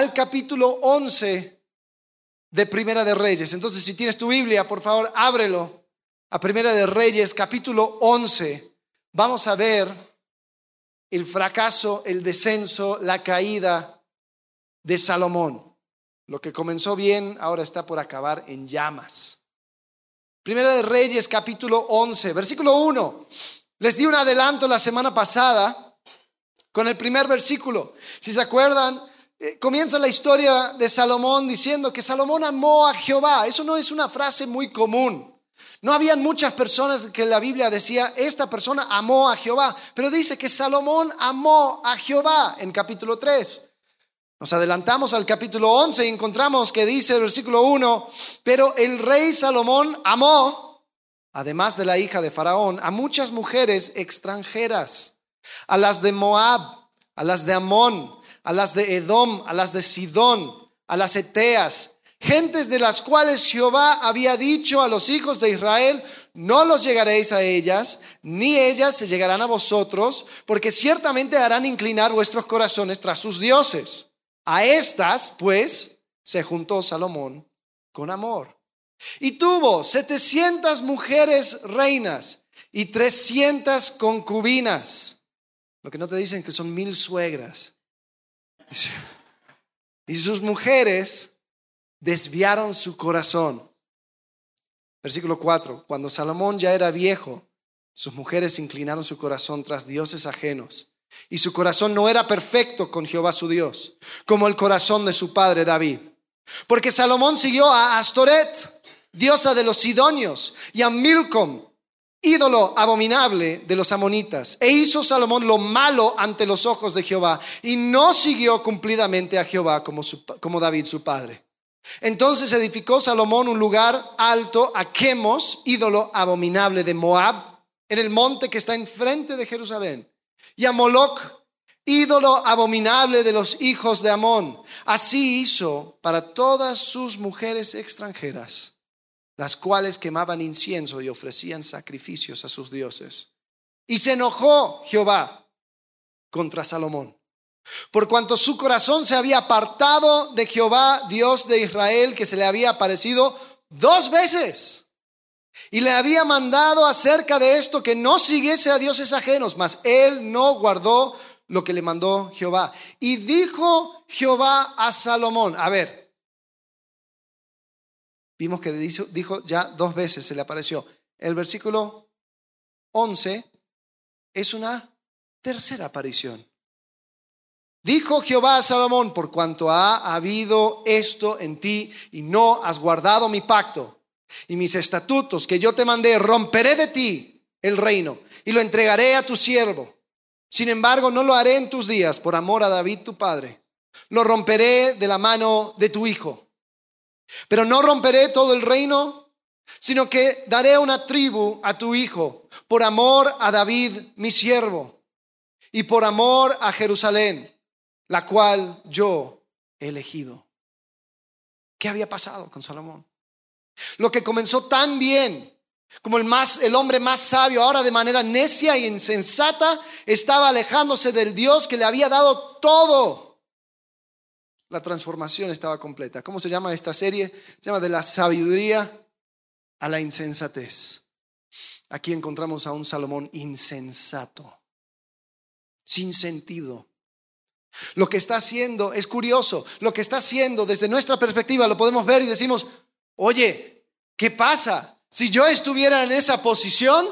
al capítulo 11 de Primera de Reyes. Entonces, si tienes tu Biblia, por favor, ábrelo a Primera de Reyes, capítulo 11. Vamos a ver el fracaso, el descenso, la caída de Salomón. Lo que comenzó bien ahora está por acabar en llamas. Primera de Reyes, capítulo 11, versículo 1. Les di un adelanto la semana pasada con el primer versículo. Si se acuerdan, comienza la historia de Salomón diciendo que Salomón amó a Jehová. Eso no es una frase muy común. No habían muchas personas que la Biblia decía, esta persona amó a Jehová, pero dice que Salomón amó a Jehová en capítulo 3. Nos adelantamos al capítulo 11 y encontramos que dice el versículo 1, pero el rey Salomón amó, además de la hija de Faraón, a muchas mujeres extranjeras, a las de Moab, a las de Amón, a las de Edom, a las de Sidón, a las Eteas, gentes de las cuales Jehová había dicho a los hijos de Israel, no los llegaréis a ellas, ni ellas se llegarán a vosotros, porque ciertamente harán inclinar vuestros corazones tras sus dioses. A estas, pues, se juntó Salomón con amor. Y tuvo setecientas mujeres reinas y trescientas concubinas. Lo que no te dicen que son mil suegras. Y sus mujeres desviaron su corazón. Versículo 4. Cuando Salomón ya era viejo, sus mujeres inclinaron su corazón tras dioses ajenos. Y su corazón no era perfecto con Jehová su Dios, como el corazón de su padre David. Porque Salomón siguió a Astoret, diosa de los Sidonios, y a Milcom, ídolo abominable de los amonitas. E hizo Salomón lo malo ante los ojos de Jehová y no siguió cumplidamente a Jehová como, como David su padre. Entonces edificó Salomón un lugar alto a Chemos, ídolo abominable de Moab, en el monte que está enfrente de Jerusalén, y a Moloch, ídolo abominable de los hijos de Amón. Así hizo para todas sus mujeres extranjeras las cuales quemaban incienso y ofrecían sacrificios a sus dioses. Y se enojó Jehová contra Salomón, por cuanto su corazón se había apartado de Jehová, Dios de Israel, que se le había aparecido dos veces. Y le había mandado acerca de esto que no siguiese a dioses ajenos, mas él no guardó lo que le mandó Jehová. Y dijo Jehová a Salomón, a ver, Vimos que dijo, ya dos veces se le apareció. El versículo 11 es una tercera aparición. Dijo Jehová a Salomón, por cuanto ha habido esto en ti y no has guardado mi pacto y mis estatutos que yo te mandé, romperé de ti el reino y lo entregaré a tu siervo. Sin embargo, no lo haré en tus días por amor a David tu padre. Lo romperé de la mano de tu hijo pero no romperé todo el reino, sino que daré una tribu a tu hijo, por amor a David, mi siervo, y por amor a Jerusalén, la cual yo he elegido. ¿Qué había pasado con Salomón? Lo que comenzó tan bien, como el, más, el hombre más sabio, ahora de manera necia e insensata, estaba alejándose del Dios que le había dado todo la transformación estaba completa. ¿Cómo se llama esta serie? Se llama De la sabiduría a la insensatez. Aquí encontramos a un Salomón insensato, sin sentido. Lo que está haciendo es curioso. Lo que está haciendo desde nuestra perspectiva lo podemos ver y decimos, oye, ¿qué pasa? Si yo estuviera en esa posición,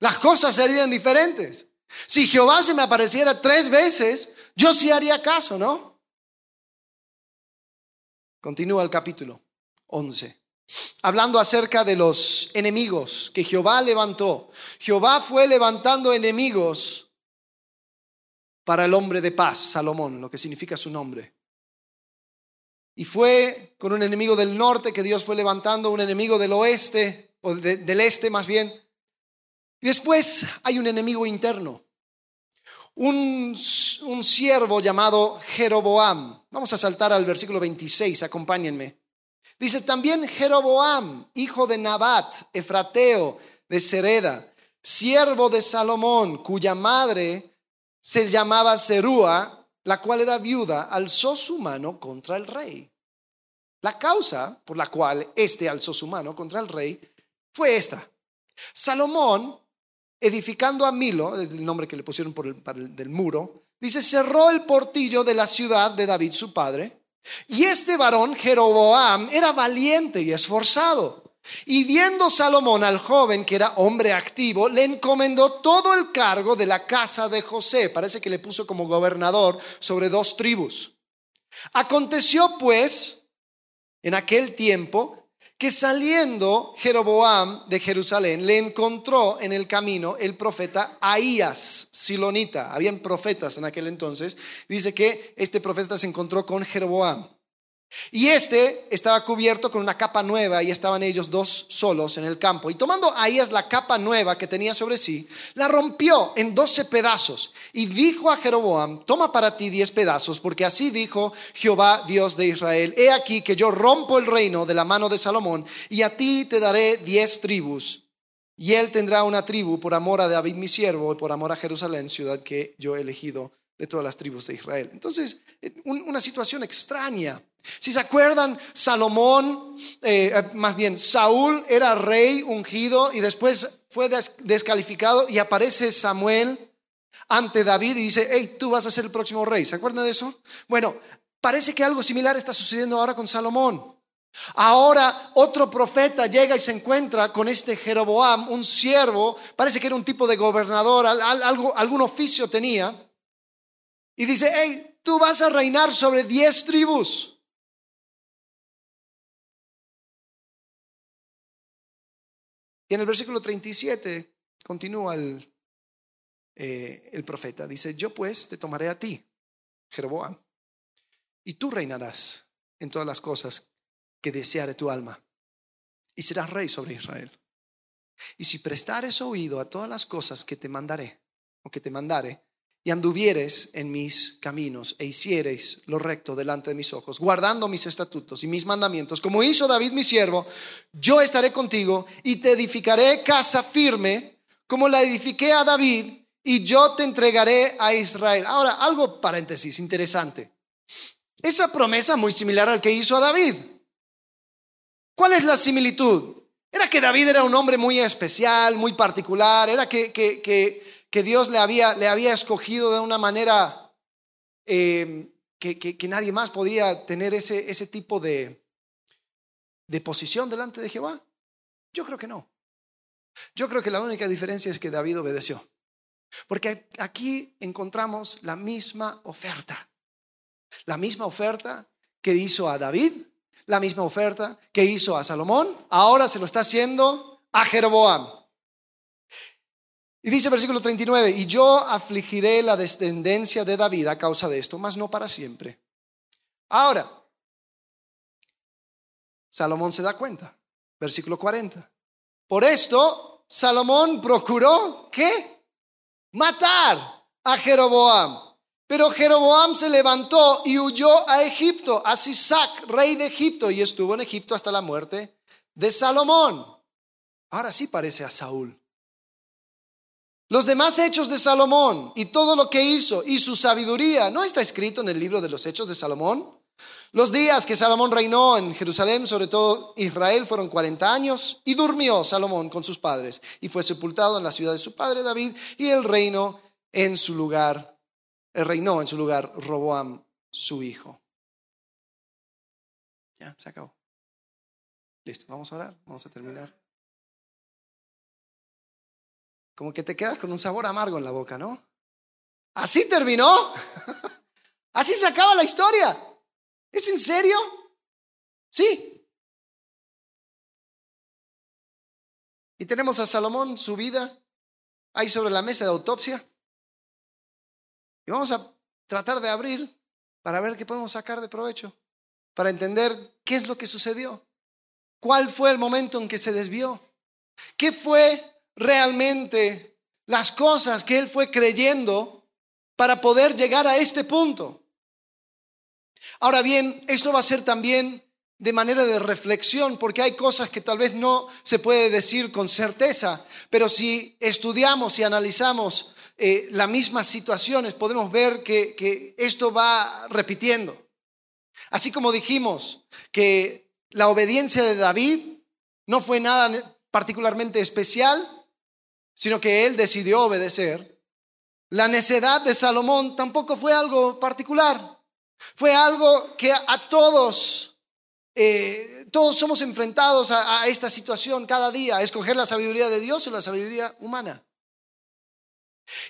las cosas serían diferentes. Si Jehová se me apareciera tres veces, yo sí haría caso, ¿no? Continúa el capítulo 11. Hablando acerca de los enemigos que Jehová levantó. Jehová fue levantando enemigos para el hombre de paz, Salomón, lo que significa su nombre. Y fue con un enemigo del norte que Dios fue levantando, un enemigo del oeste, o del este más bien. Y después hay un enemigo interno un, siervo llamado Jeroboam. Vamos a saltar al versículo 26, acompáñenme. Dice también Jeroboam, hijo de Nabat, Efrateo de Sereda, siervo de Salomón, cuya madre se llamaba Serúa, la cual era viuda, alzó su mano contra el rey. La causa por la cual éste alzó su mano contra el rey fue esta. Salomón, edificando a Milo, el nombre que le pusieron por el, del muro, dice, cerró el portillo de la ciudad de David su padre, y este varón, Jeroboam, era valiente y esforzado. Y viendo Salomón al joven, que era hombre activo, le encomendó todo el cargo de la casa de José. Parece que le puso como gobernador sobre dos tribus. Aconteció pues en aquel tiempo que saliendo Jeroboam de Jerusalén le encontró en el camino el profeta Ahías, Silonita. Habían profetas en aquel entonces. Dice que este profeta se encontró con Jeroboam. Y este estaba cubierto con una capa nueva y estaban ellos dos solos en el campo. Y tomando Ahías la capa nueva que tenía sobre sí, la rompió en doce pedazos y dijo a Jeroboam, toma para ti diez pedazos, porque así dijo Jehová Dios de Israel, he aquí que yo rompo el reino de la mano de Salomón y a ti te daré diez tribus. Y él tendrá una tribu por amor a David mi siervo y por amor a Jerusalén, ciudad que yo he elegido de todas las tribus de Israel. Entonces, una situación extraña. Si se acuerdan, Salomón, eh, eh, más bien, Saúl era rey ungido y después fue descalificado y aparece Samuel ante David y dice, hey, tú vas a ser el próximo rey. ¿Se acuerdan de eso? Bueno, parece que algo similar está sucediendo ahora con Salomón. Ahora otro profeta llega y se encuentra con este Jeroboam, un siervo, parece que era un tipo de gobernador, algo, algún oficio tenía, y dice, hey, tú vas a reinar sobre diez tribus. Y en el versículo 37 continúa el, eh, el profeta. Dice, yo pues te tomaré a ti, Jeroboam, y tú reinarás en todas las cosas que deseare tu alma, y serás rey sobre Israel. Y si prestares oído a todas las cosas que te mandaré, o que te mandare, y anduvieres en mis caminos e hiciereis lo recto delante de mis ojos, guardando mis estatutos y mis mandamientos, como hizo David mi siervo, yo estaré contigo y te edificaré casa firme, como la edifiqué a David, y yo te entregaré a Israel. Ahora, algo paréntesis interesante. Esa promesa muy similar al que hizo a David. ¿Cuál es la similitud? Era que David era un hombre muy especial, muy particular, era que, que, que que Dios le había, le había escogido de una manera eh, que, nadie más podía tener ese, ese tipo de, de posición delante de Jehová? Yo creo que no. Yo creo que la única diferencia es que David obedeció. Porque aquí encontramos la misma oferta. La misma oferta que hizo a David, la misma oferta que hizo a Salomón, ahora se lo está haciendo a Jeroboam. Y dice versículo 39, y yo afligiré la descendencia de David a causa de esto, mas no para siempre. Ahora, Salomón se da cuenta, versículo 40. Por esto, Salomón procuró, ¿qué? Matar a Jeroboam. Pero Jeroboam se levantó y huyó a Egipto, a Sisac, rey de Egipto, y estuvo en Egipto hasta la muerte de Salomón. Ahora sí parece a Saúl. Los demás hechos de Salomón y todo lo que hizo y su sabiduría, ¿no está escrito en el libro de los hechos de Salomón? Los días que Salomón reinó en Jerusalén, sobre todo Israel, fueron 40 años y durmió Salomón con sus padres y fue sepultado en la ciudad de su padre David y el reino en su lugar, el reinó en su lugar Roboam, su hijo. Ya, se acabó. Listo, vamos a orar, vamos a terminar. Como que te quedas con un sabor amargo en la boca, ¿no? Así terminó. Así se acaba la historia. ¿Es en serio? Sí. Y tenemos a Salomón, su vida, ahí sobre la mesa de autopsia. Y vamos a tratar de abrir para ver qué podemos sacar de provecho, para entender qué es lo que sucedió, cuál fue el momento en que se desvió, qué fue realmente las cosas que él fue creyendo para poder llegar a este punto. Ahora bien, esto va a ser también de manera de reflexión, porque hay cosas que tal vez no se puede decir con certeza, pero si estudiamos y analizamos eh, las mismas situaciones, podemos ver que, que esto va repitiendo. Así como dijimos que la obediencia de David no fue nada particularmente especial, sino que él decidió obedecer. La necedad de Salomón tampoco fue algo particular, fue algo que a todos eh, todos somos enfrentados a, a, esta situación cada día, a escoger la sabiduría de Dios o la sabiduría humana.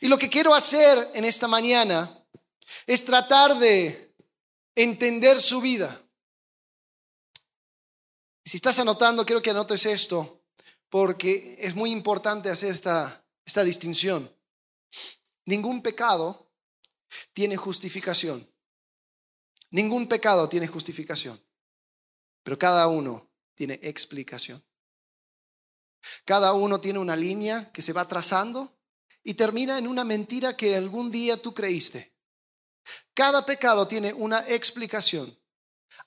Y lo que quiero hacer en esta mañana es tratar de entender su vida. Si estás anotando, quiero que anotes esto, porque es muy importante hacer esta, esta distinción. Ningún pecado tiene justificación. Ningún pecado tiene justificación. Pero cada uno tiene explicación. Cada uno tiene una línea que se va trazando y termina en una mentira que algún día tú creíste. Cada pecado tiene una explicación.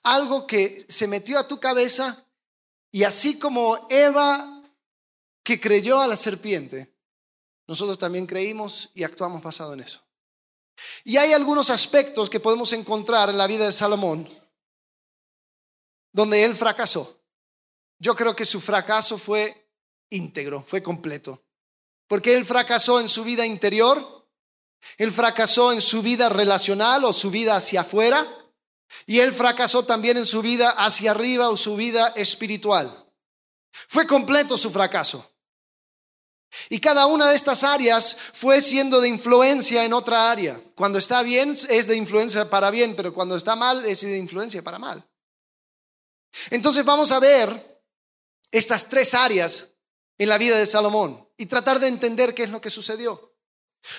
Algo que se metió a tu cabeza y así como Eva que creyó a la serpiente, nosotros también creímos y actuamos basado en eso. Y hay algunos aspectos que podemos encontrar en la vida de Salomón donde él fracasó. Yo creo que su fracaso fue íntegro, fue completo. Porque él fracasó en su vida interior, él fracasó en su vida relacional o su vida hacia afuera, y él fracasó también en su vida hacia arriba o su vida espiritual. Fue completo su fracaso. Y cada una de estas áreas fue siendo de influencia en otra área. Cuando está bien es de influencia para bien, pero cuando está mal es de influencia para mal. Entonces vamos a ver estas tres áreas en la vida de Salomón y tratar de entender qué es lo que sucedió.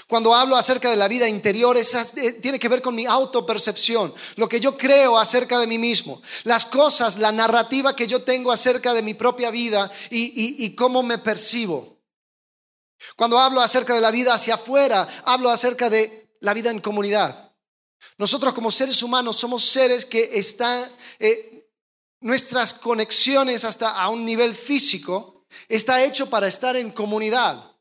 Cuando hablo acerca de la vida interior, eh, tiene que ver con mi autopercepción, lo que yo creo acerca de mí mismo, las cosas, la narrativa que yo tengo acerca de mi propia vida y, y cómo me percibo. Cuando hablo acerca de la vida hacia afuera, hablo acerca de la vida en comunidad. Nosotros como seres humanos somos seres que están, eh, nuestras conexiones hasta a un nivel físico está hecho para estar en comunidad.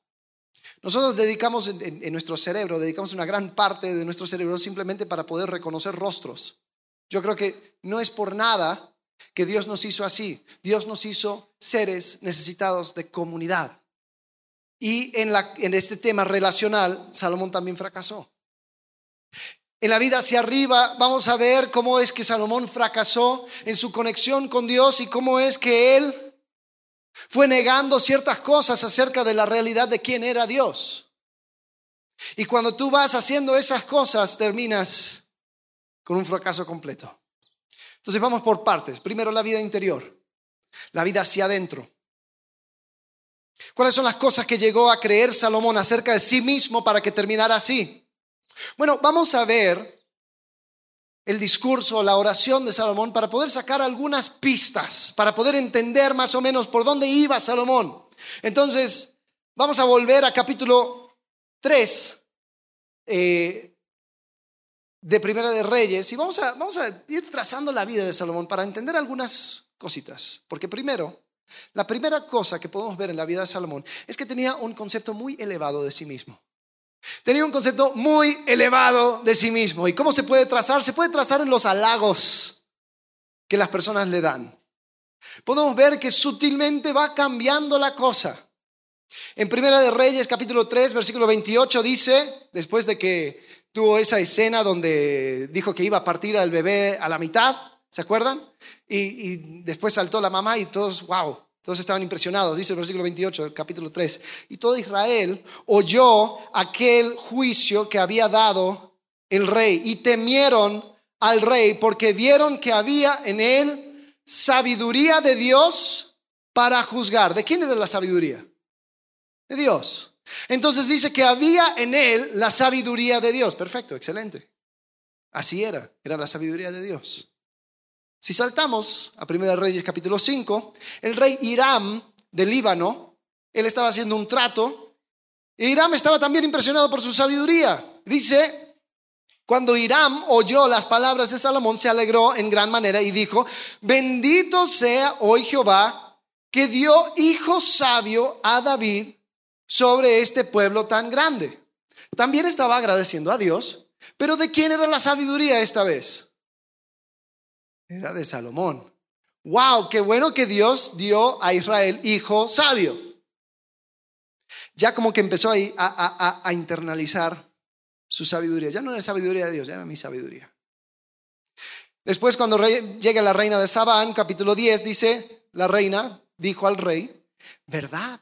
Nosotros dedicamos en, nuestro cerebro, dedicamos una gran parte de nuestro cerebro simplemente para poder reconocer rostros. Yo creo que no es por nada que Dios nos hizo así. Dios nos hizo seres necesitados de comunidad. Y en, este tema relacional, Salomón también fracasó. En la vida hacia arriba vamos a ver cómo es que Salomón fracasó en su conexión con Dios y cómo es que él fue negando ciertas cosas acerca de la realidad de quién era Dios. Y cuando tú vas haciendo esas cosas, terminas con un fracaso completo. Entonces vamos por partes. Primero la vida interior, la vida hacia adentro. ¿Cuáles son las cosas que llegó a creer Salomón acerca de sí mismo para que terminara así? Bueno, vamos a ver el discurso, la oración de Salomón para poder sacar algunas pistas, para poder entender más o menos por dónde iba Salomón. Entonces, vamos a volver a capítulo 3 eh, de Primera de Reyes y vamos a, vamos a ir trazando la vida de Salomón para entender algunas cositas. Porque primero, la primera cosa que podemos ver en la vida de Salomón es que tenía un concepto muy elevado de sí mismo. Tenía un concepto muy elevado de sí mismo. ¿Y cómo se puede trazar? Se puede trazar en los halagos que las personas le dan. Podemos ver que sutilmente va cambiando la cosa. En Primera de Reyes, capítulo 3, versículo 28, dice, después de que tuvo esa escena donde dijo que iba a partir al bebé a la mitad, ¿se acuerdan? Y, después saltó la mamá y todos, wow, todos estaban impresionados, dice el versículo 28 del capítulo 3. Y todo Israel oyó aquel juicio que había dado el rey y temieron al rey porque vieron que había en él sabiduría de Dios para juzgar. ¿De quién era la sabiduría? De Dios. Entonces dice que había en él la sabiduría de Dios. Perfecto, excelente. Así era, era la sabiduría de Dios. Si saltamos a 1 Reyes capítulo 5, el rey Hiram del Líbano, él estaba haciendo un trato, y Hiram estaba también impresionado por su sabiduría. Dice Cuando Hiram oyó las palabras de Salomón, se alegró en gran manera y dijo, bendito sea hoy Jehová, que dio hijo sabio a David sobre este pueblo tan grande. También estaba agradeciendo a Dios, pero ¿de quién era la sabiduría esta vez? Era de Salomón. ¡Wow! Qué bueno que Dios dio a Israel hijo sabio. Ya como que empezó a, a, a internalizar su sabiduría. Ya no era sabiduría de Dios, ya era mi sabiduría. Después, cuando llega la reina de Sabán, capítulo 10, dice, la reina dijo al rey, verdad,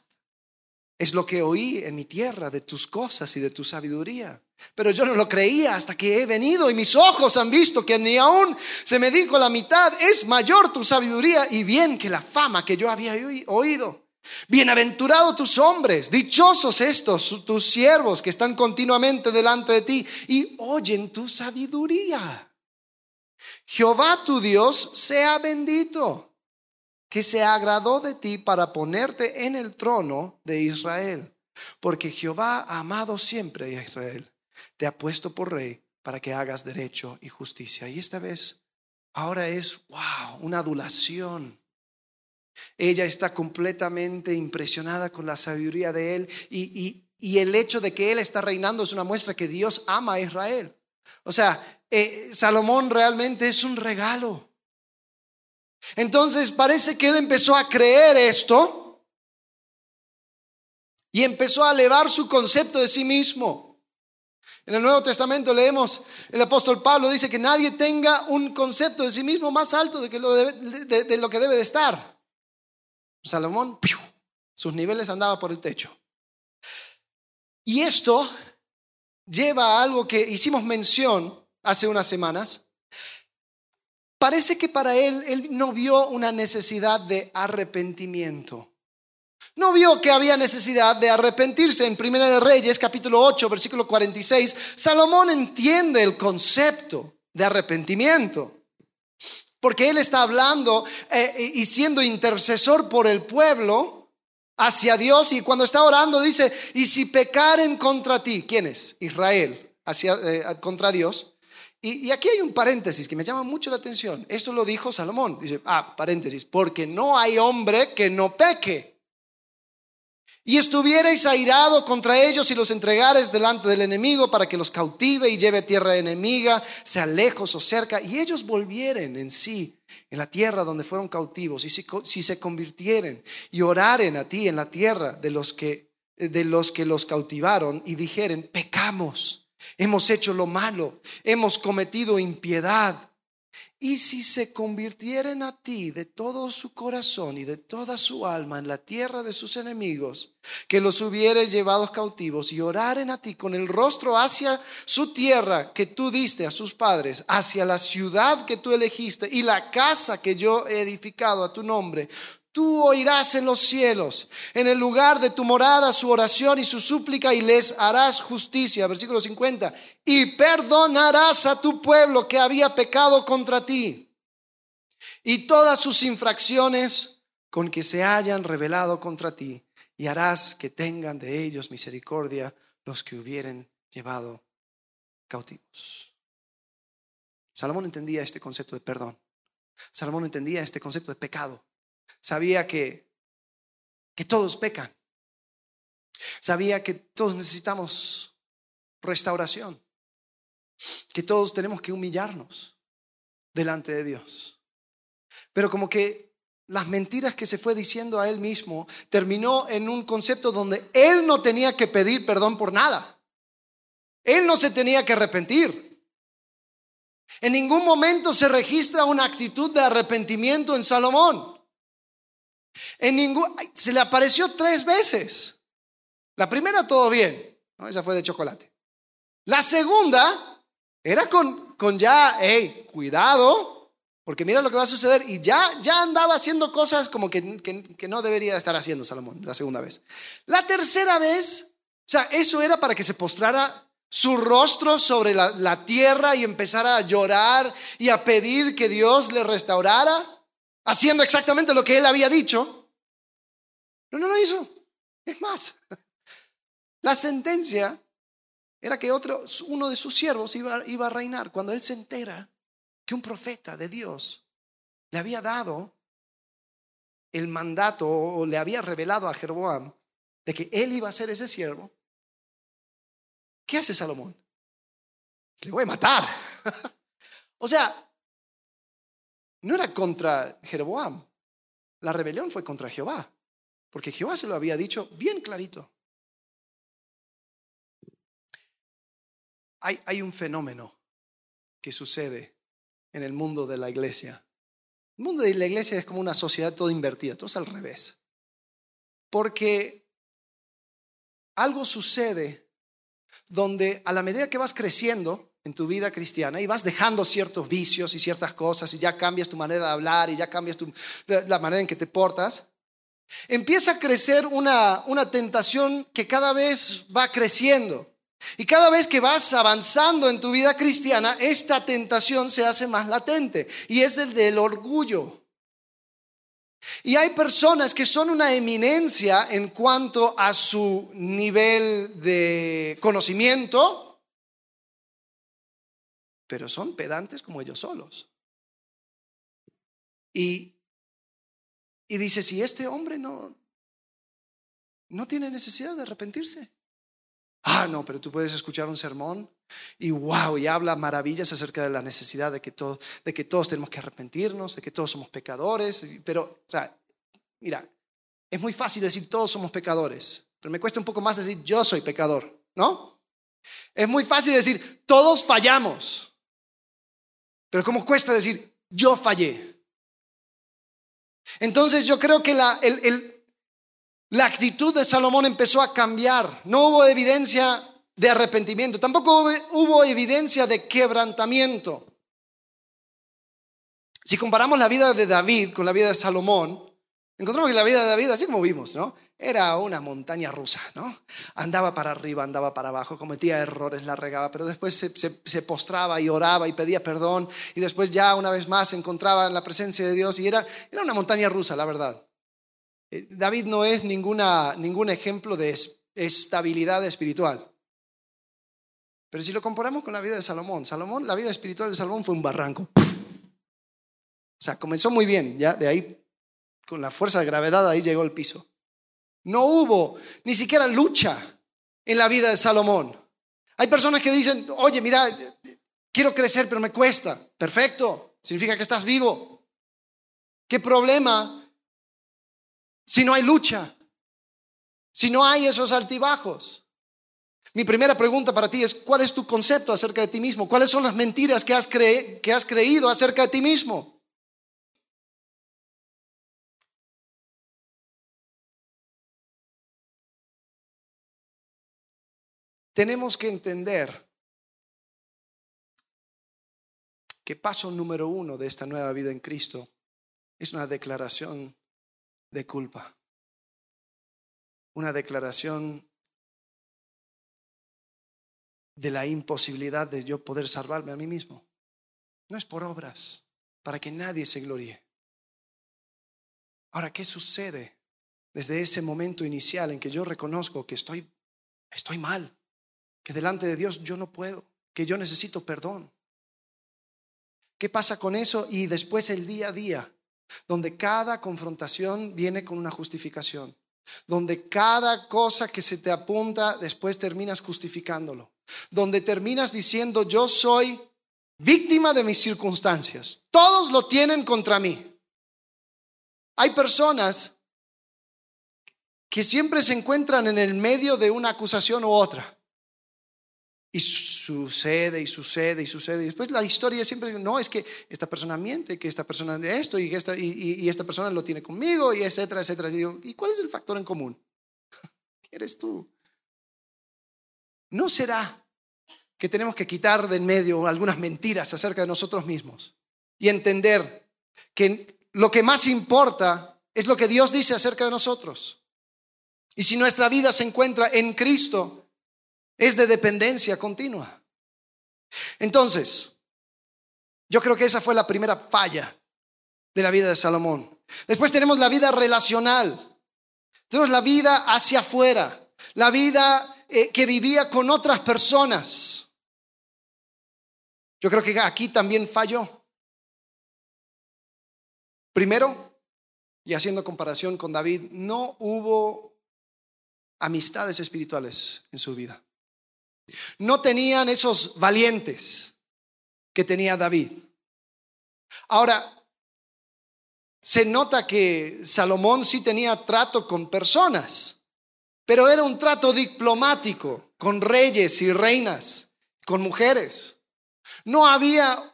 es lo que oí en mi tierra de tus cosas y de tu sabiduría. Pero yo no lo creía hasta que he venido y mis ojos han visto que ni aún se me dijo la mitad, es mayor tu sabiduría y bien que la fama que yo había oído. Bienaventurados tus hombres, dichosos estos, tus siervos que están continuamente delante de ti y oyen tu sabiduría. Jehová tu Dios sea bendito, que se agradó de ti para ponerte en el trono de Israel, porque Jehová ha amado siempre a Israel, te ha puesto por rey para que hagas derecho y justicia. Y esta vez, ahora es, wow, una adulación ella está completamente impresionada con la sabiduría de él y, el hecho de que él está reinando es una muestra que Dios ama a Israel. O sea, eh, Salomón realmente es un regalo. Entonces parece que él empezó a creer esto y empezó a elevar su concepto de sí mismo. En el Nuevo Testamento leemos, el apóstol Pablo dice que nadie tenga un concepto de sí mismo más alto de, que lo de lo que debe de estar. Salomón, sus niveles andaban por el techo. Y esto lleva a algo que hicimos mención hace unas semanas. Parece que para él, él no vio una necesidad de arrepentimiento. No vio que había necesidad de arrepentirse. En Primera de Reyes, capítulo 8, versículo 46, Salomón entiende el concepto de arrepentimiento porque Él está hablando eh, y siendo intercesor por el pueblo hacia Dios y cuando está orando dice, y si pecaren contra ti, ¿quién es? Israel, hacia, eh, contra Dios. Y, y, aquí hay un paréntesis que me llama mucho la atención. Esto lo dijo Salomón. Dice, ah, paréntesis, porque no hay hombre que no peque y estuvierais airado contra ellos y los entregares delante del enemigo para que los cautive y lleve tierra enemiga, sea lejos o cerca, y ellos volvieren en sí en la tierra donde fueron cautivos, y si, si se convirtieren y oraren a ti en la tierra de los que de los que los cautivaron y dijeren, pecamos, hemos hecho lo malo, hemos cometido impiedad y si se convirtieren a ti de todo su corazón y de toda su alma en la tierra de sus enemigos, que los hubieres llevados cautivos y oraren a ti con el rostro hacia su tierra que tú diste a sus padres, hacia la ciudad que tú elegiste y la casa que yo he edificado a tu nombre, Tú oirás en los cielos, en el lugar de tu morada, su oración y su súplica, y les harás justicia. Versículo 50. Y perdonarás a tu pueblo que había pecado contra ti, y todas sus infracciones con que se hayan revelado contra ti, y harás que tengan de ellos misericordia los que hubieren llevado cautivos. Salomón entendía este concepto de perdón. Salomón entendía este concepto de pecado sabía que, que todos pecan, sabía que todos necesitamos restauración, que todos tenemos que humillarnos delante de Dios. Pero como que las mentiras que se fue diciendo a él mismo terminó en un concepto donde él no tenía que pedir perdón por nada. Él no se tenía que arrepentir. En ningún momento se registra una actitud de arrepentimiento en Salomón. En ningún, se le apareció tres veces. La primera todo bien, esa fue de chocolate. La segunda era con, con ya, hey, cuidado, porque mira lo que va a suceder. Y ya, ya andaba haciendo cosas como que, que, no debería estar haciendo Salomón la segunda vez. La tercera vez, o sea, eso era para que se postrara su rostro sobre la, la tierra y empezara a llorar y a pedir que Dios le restaurara haciendo exactamente lo que él había dicho. No, no lo hizo. Es más, la sentencia era que otro, uno de sus siervos iba, iba a reinar. Cuando él se entera que un profeta de Dios le había dado el mandato o le había revelado a Jeroboam de que él iba a ser ese siervo, ¿qué hace Salomón? Le voy a matar. o sea, no era contra Jeroboam, la rebelión fue contra Jehová, porque Jehová se lo había dicho bien clarito. Hay, un fenómeno que sucede en el mundo de la iglesia. El mundo de la iglesia es como una sociedad toda invertida, todo es al revés. Porque algo sucede donde a la medida que vas creciendo en tu vida cristiana y vas dejando ciertos vicios y ciertas cosas y ya cambias tu manera de hablar y ya cambias la manera en que te portas, empieza a crecer una, una tentación que cada vez va creciendo. Y cada vez que vas avanzando en tu vida cristiana, esta tentación se hace más latente y es el del orgullo. Y hay personas que son una eminencia en cuanto a su nivel de conocimiento, pero son pedantes como ellos solos. Y, y dice, si este hombre no, no tiene necesidad de arrepentirse. Ah, no, pero tú puedes escuchar un sermón y wow, y habla maravillas acerca de la necesidad de que, de que todos tenemos que arrepentirnos, de que todos somos pecadores. Pero, o sea, mira, es muy fácil decir todos somos pecadores, pero me cuesta un poco más decir yo soy pecador, ¿no? Es muy fácil decir todos fallamos, pero ¿cómo cuesta decir yo fallé? Entonces yo creo que la, la actitud de Salomón empezó a cambiar. No hubo evidencia de arrepentimiento. Tampoco hubo evidencia de quebrantamiento. Si comparamos la vida de David con la vida de Salomón, encontramos que la vida de David, así como vimos, ¿no? Era una montaña rusa, ¿no? Andaba para arriba, andaba para abajo, cometía errores, la regaba, pero después se, postraba y oraba y pedía perdón y después ya una vez más se encontraba en la presencia de Dios y era, era una montaña rusa, la verdad. Eh, David no es ninguna, ningún ejemplo de estabilidad espiritual. Pero si lo comparamos con la vida de Salomón, Salomón, la vida espiritual de Salomón fue un barranco. O sea, comenzó muy bien, ya de ahí, con la fuerza de gravedad, ahí llegó al piso. No hubo ni siquiera lucha en la vida de Salomón. Hay personas que dicen, oye, mira, quiero crecer, pero me cuesta. Perfecto, significa que estás vivo. ¿Qué problema si no hay lucha? Si no hay esos altibajos. Mi primera pregunta para ti es, ¿cuál es tu concepto acerca de ti mismo? ¿Cuáles son las mentiras que has, que has creído acerca de ti mismo? Tenemos que entender que paso número uno de esta nueva vida en Cristo es una declaración de culpa. Una declaración de la imposibilidad de yo poder salvarme a mí mismo. No es por obras, para que nadie se gloríe. Ahora, ¿qué sucede desde ese momento inicial en que yo reconozco que estoy, estoy mal, que delante de Dios yo no puedo, que yo necesito perdón? ¿Qué pasa con eso? Y después el día a día, donde cada confrontación viene con una justificación, donde cada cosa que se te apunta después terminas justificándolo donde terminas diciendo, yo soy víctima de mis circunstancias. Todos lo tienen contra mí. Hay personas que siempre se encuentran en el medio de una acusación u otra. Y sucede y sucede y sucede. Y después la historia siempre, no, es que esta persona miente, que esta persona de esto y, esta, y, esta persona lo tiene conmigo y etcétera, etcétera. Y, digo, ¿y cuál es el factor en común? Eres tú. ¿No será que tenemos que quitar de en medio algunas mentiras acerca de nosotros mismos y entender que lo que más importa es lo que Dios dice acerca de nosotros. Y si nuestra vida se encuentra en Cristo, es de dependencia continua. Entonces, yo creo que esa fue la primera falla de la vida de Salomón. Después tenemos la vida relacional. Tenemos la vida hacia afuera, la vida eh, que vivía con otras personas. Yo creo que aquí también falló. Primero, y haciendo comparación con David, no hubo amistades espirituales en su vida. No tenían esos valientes que tenía David. Ahora, se nota que Salomón sí tenía trato con personas, pero era un trato diplomático con reyes y reinas, con mujeres. No había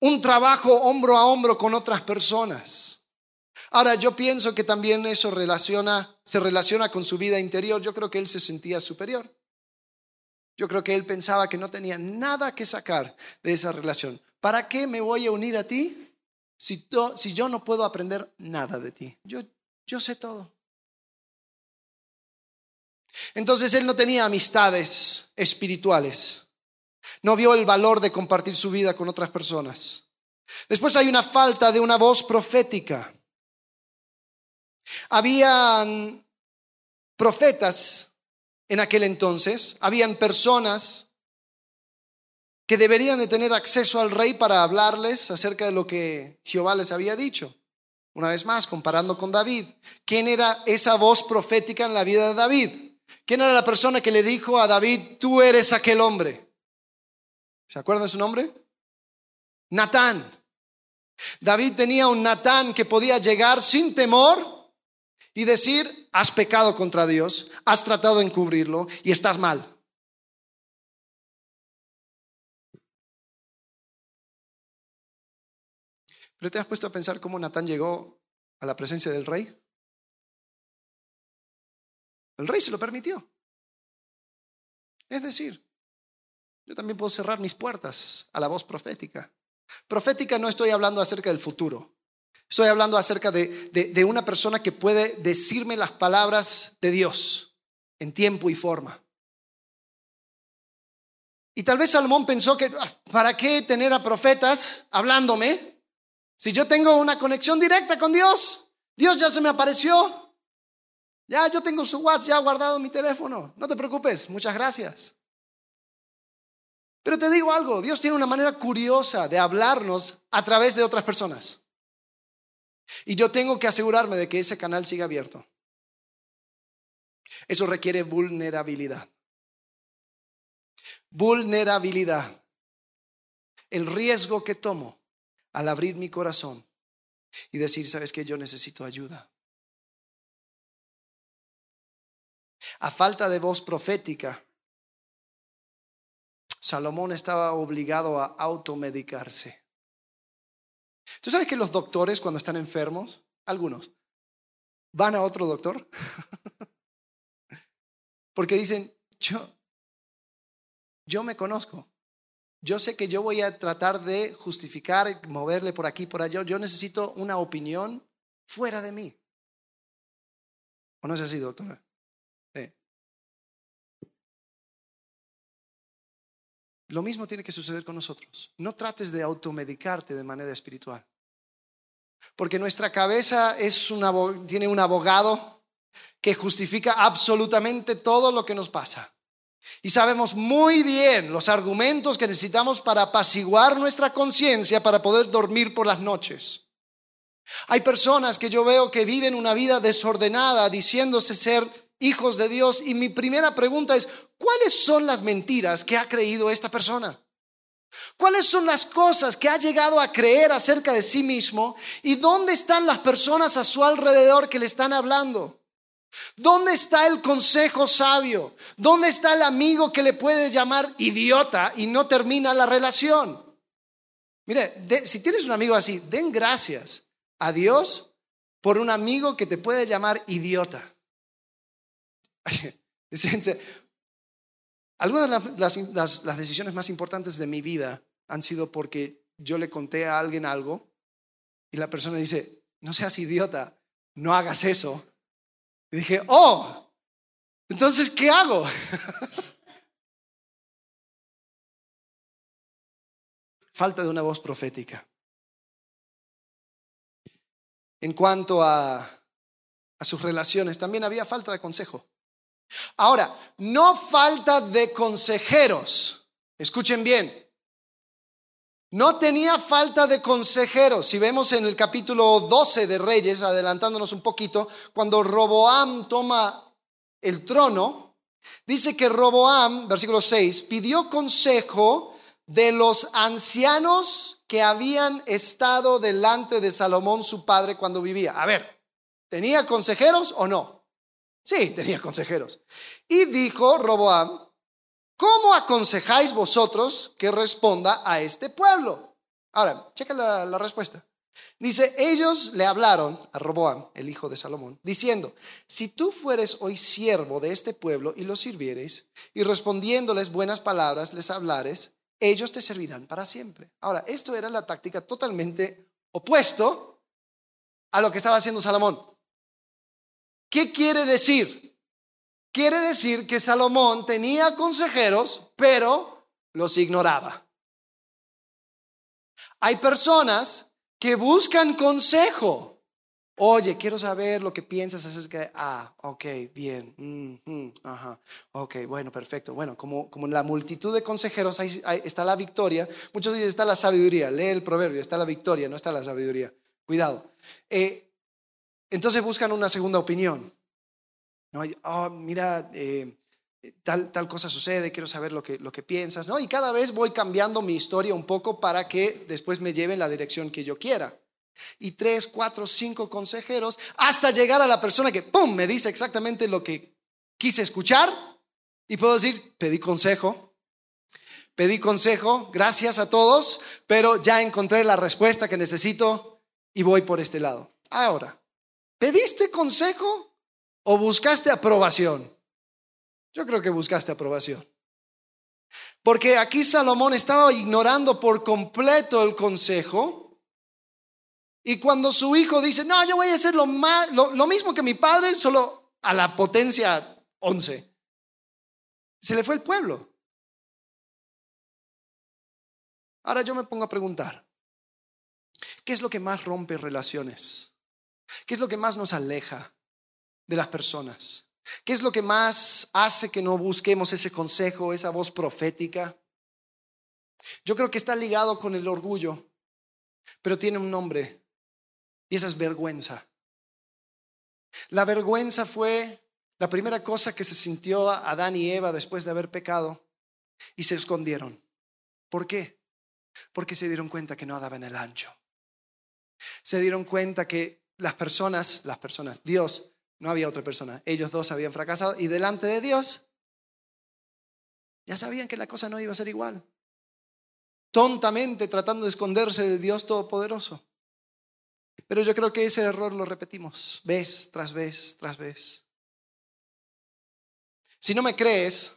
un trabajo hombro a hombro con otras personas. Ahora, yo pienso que también eso relaciona, se relaciona con su vida interior. Yo creo que él se sentía superior. Yo creo que él pensaba que no tenía nada que sacar de esa relación. ¿Para qué me voy a unir a ti si, yo no puedo aprender nada de ti? Yo, yo sé todo. Entonces él no tenía amistades espirituales. No vio el valor de compartir su vida con otras personas. Después hay una falta de una voz profética. Habían profetas en aquel entonces, habían personas que deberían de tener acceso al rey para hablarles acerca de lo que Jehová les había dicho. Una vez más, comparando con David, ¿quién era esa voz profética en la vida de David? ¿Quién era la persona que le dijo a David, tú eres aquel hombre? ¿Se acuerdan de su nombre? Natán. David tenía un Natán que podía llegar sin temor y decir, has pecado contra Dios, has tratado de encubrirlo y estás mal. ¿Pero te has puesto a pensar cómo Natán llegó a la presencia del rey? El rey se lo permitió. Es decir, yo también puedo cerrar mis puertas a la voz profética. Profética no estoy hablando acerca del futuro. Estoy hablando acerca de, de, una persona que puede decirme las palabras de Dios en tiempo y forma. Y tal vez Salomón pensó que, ah, ¿para qué tener a profetas hablándome si yo tengo una conexión directa con Dios, Dios ya se me apareció. Ya yo tengo su WhatsApp ya guardado en mi teléfono. No te preocupes, muchas gracias. Pero te digo algo, Dios tiene una manera curiosa de hablarnos a través de otras personas. Y yo tengo que asegurarme de que ese canal siga abierto. Eso requiere vulnerabilidad. Vulnerabilidad. El riesgo que tomo al abrir mi corazón y decir, sabes que yo necesito ayuda. A falta de voz profética, Salomón estaba obligado a automedicarse. ¿Tú sabes que los doctores cuando están enfermos, algunos, van a otro doctor? Porque dicen, yo, yo me conozco. Yo sé que yo voy a tratar de justificar, moverle por aquí, por allá. Yo necesito una opinión fuera de mí. ¿O no es así, doctora? Lo mismo tiene que suceder con nosotros. No trates de automedicarte de manera espiritual. Porque nuestra cabeza tiene un abogado que justifica absolutamente todo lo que nos pasa. Y sabemos muy bien los argumentos que necesitamos para apaciguar nuestra conciencia para poder dormir por las noches. Hay personas que yo veo que viven una vida desordenada diciéndose ser hijos de Dios y mi primera pregunta es, ¿cuáles son las mentiras que ha creído esta persona? ¿Cuáles son las cosas que ha llegado a creer acerca de sí mismo y dónde están las personas a su alrededor que le están hablando? ¿Dónde está el consejo sabio? ¿Dónde está el amigo que le puede llamar idiota y no termina la relación? Mire, si tienes un amigo así, den gracias a Dios por un amigo que te puede llamar idiota. Algunas de las, las decisiones más importantes de mi vida han sido porque yo le conté a alguien algo y la persona dice, no seas idiota, no hagas eso. Y dije, oh, entonces, ¿qué hago? Falta de una voz profética. En cuanto a, a sus relaciones, también había falta de consejo. Ahora, no falta de consejeros. Escuchen bien. No tenía falta de consejeros. Si vemos en el capítulo 12 de Reyes, adelantándonos un poquito, cuando Roboam toma el trono, dice que Roboam, versículo 6, pidió consejo de los ancianos que habían estado delante de Salomón su padre cuando vivía. A ver, ¿tenía consejeros o no? Sí, tenía consejeros. Y dijo Roboam, ¿cómo aconsejáis vosotros que responda a este pueblo? Ahora, checa la, respuesta. Dice, ellos le hablaron a Roboam, el hijo de Salomón, diciendo, si tú fueres hoy siervo de este pueblo y los sirvieres, y respondiéndoles buenas palabras les hablares, ellos te servirán para siempre. Ahora, esto era la táctica totalmente opuesto a lo que estaba haciendo Salomón. ¿Qué quiere decir? Quiere decir que Salomón tenía consejeros, pero los ignoraba. Hay personas que buscan consejo. Oye, quiero saber lo que piensas acerca de, ah, ok, bien, ajá, ok, bueno, perfecto. Bueno, como, como en la multitud de consejeros ahí, está la victoria, muchos dicen está la sabiduría, lee el proverbio, está la victoria, no está la sabiduría. Cuidado. Eh, entonces buscan una segunda opinión. No, oh, mira, eh, tal, tal cosa sucede, quiero saber lo que, lo que piensas, ¿no? Y cada vez voy cambiando mi historia un poco para que después me lleve en la dirección que yo quiera y tres, cuatro, cinco consejeros hasta llegar a la persona que, ¡pum!, me dice exactamente lo que quise escuchar y puedo decir, pedí consejo, pedí consejo, gracias a todos, pero ya encontré la respuesta que necesito y voy por este lado. Ahora, ¿pediste consejo o buscaste aprobación? Yo creo que buscaste aprobación. Porque aquí Salomón estaba ignorando por completo el consejo y cuando su hijo dice, no, yo voy a hacer lo, lo, mismo que mi padre, solo a la potencia 11, se le fue el pueblo. Ahora yo me pongo a preguntar, ¿qué es lo que más rompe relaciones? ¿Qué es lo que más nos aleja de las personas? ¿Qué es lo que más hace que no busquemos ese consejo, esa voz profética? Yo creo que está ligado con el orgullo, pero tiene un nombre y esa es vergüenza. La vergüenza fue la primera cosa que se sintió Adán y Eva después de haber pecado y se escondieron. ¿Por qué? Porque se dieron cuenta que no daban el ancho. Se dieron cuenta que las personas, las personas, Dios, no había otra persona, ellos dos habían fracasado y delante de Dios ya sabían que la cosa no iba a ser igual. Tontamente tratando de esconderse de Dios Todopoderoso. Pero yo creo que ese error lo repetimos vez tras vez tras vez. Si no me crees,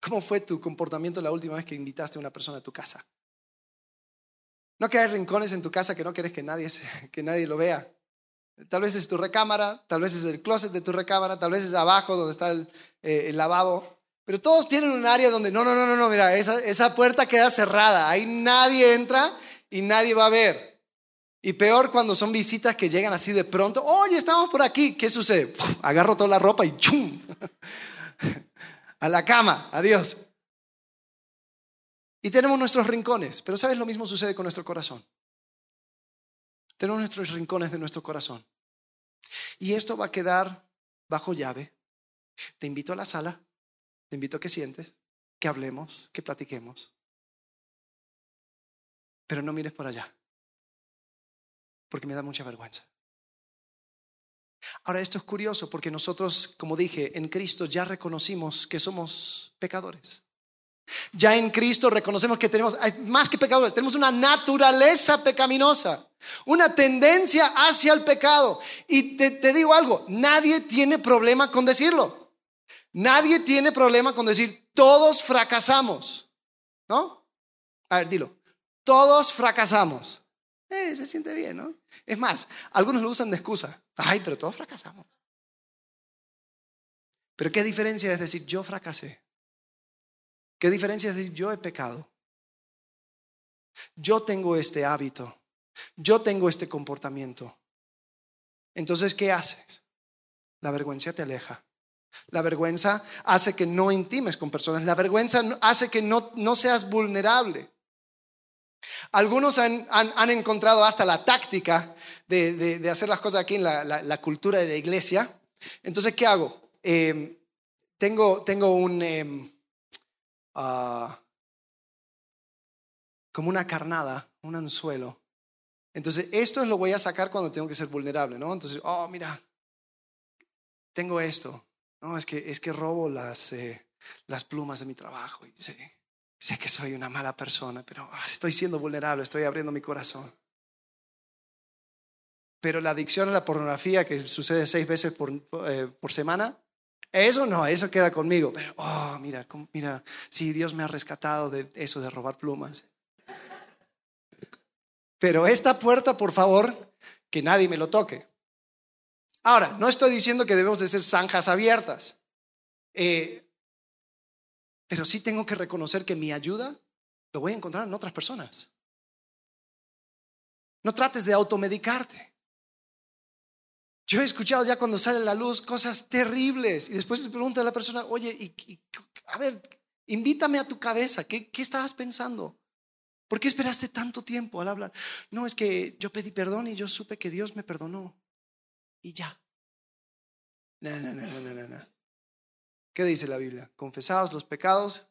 ¿cómo fue tu comportamiento la última vez que invitaste a una persona a tu casa? No hay rincones en tu casa que no quieres que nadie, que nadie lo vea. Tal vez es tu recámara, tal vez es el closet de tu recámara, tal vez es abajo donde está el, eh, el lavabo. Pero todos tienen un área donde no, no, no, no, no, mira, esa, esa puerta queda cerrada. Ahí nadie entra y nadie va a ver. Y peor cuando son visitas que llegan así de pronto, oye, estamos por aquí, ¿qué sucede? agarro toda la ropa y ¡chum! A la cama, adiós. Y tenemos nuestros rincones, pero ¿sabes? Lo mismo sucede con nuestro corazón. Tenemos nuestros rincones de nuestro corazón. Y esto va a quedar bajo llave. Te invito a la sala, te invito a que sientes, que hablemos, que platiquemos. Pero no mires por allá porque me da mucha vergüenza. Ahora, esto es curioso porque nosotros, como dije, en Cristo ya reconocimos que somos pecadores. Ya en Cristo reconocemos que tenemos, más que pecadores, tenemos una naturaleza pecaminosa, una tendencia hacia el pecado. Y te, digo algo, nadie tiene problema con decirlo. Nadie tiene problema con decir, todos fracasamos. ¿No? A ver, dilo. Todos fracasamos. Eh, se siente bien, ¿no? Es más, algunos lo usan de excusa. Ay, pero todos fracasamos. Pero ¿qué diferencia es decir yo fracasé? ¿Qué diferencia es decir yo he pecado? Yo tengo este hábito. Yo tengo este comportamiento. Entonces, ¿qué haces? La vergüenza te aleja. La vergüenza hace que no intimes con personas. La vergüenza hace que no, no seas vulnerable. Algunos han, han, encontrado hasta la táctica de, de, hacer las cosas aquí en la, la, cultura de la iglesia. Entonces, ¿qué hago? Em, tengo, tengo un... Em, como una carnada, un anzuelo. Entonces, esto lo voy a sacar cuando tengo que ser vulnerable, ¿no? Entonces, oh, mira, tengo esto. No, es que, es que robo las, eh, plumas de mi trabajo. Y sé, sé que soy una mala persona, pero ah, estoy siendo vulnerable, estoy abriendo mi corazón. Pero la adicción a la pornografía, que sucede seis veces por, eh, por semana, eso no, eso queda conmigo. Pero, oh, mira, mira, sí, Dios me ha rescatado de eso, de robar plumas. Pero esta puerta, por favor, que nadie me lo toque. Ahora, no estoy diciendo que debemos de ser zanjas abiertas, eh, pero sí tengo que reconocer que mi ayuda lo voy a encontrar en otras personas. No trates de automedicarte. Yo he escuchado ya cuando sale la luz cosas terribles y después se pregunta a la persona, oye, y, a ver, invítame a tu cabeza, ¿qué, ¿qué estabas pensando? ¿Por qué esperaste tanto tiempo al hablar? No, es que yo pedí perdón y yo supe que Dios me perdonó y ya. No, no, no, no, no, no. ¿Qué dice la Biblia? Confesados los pecados.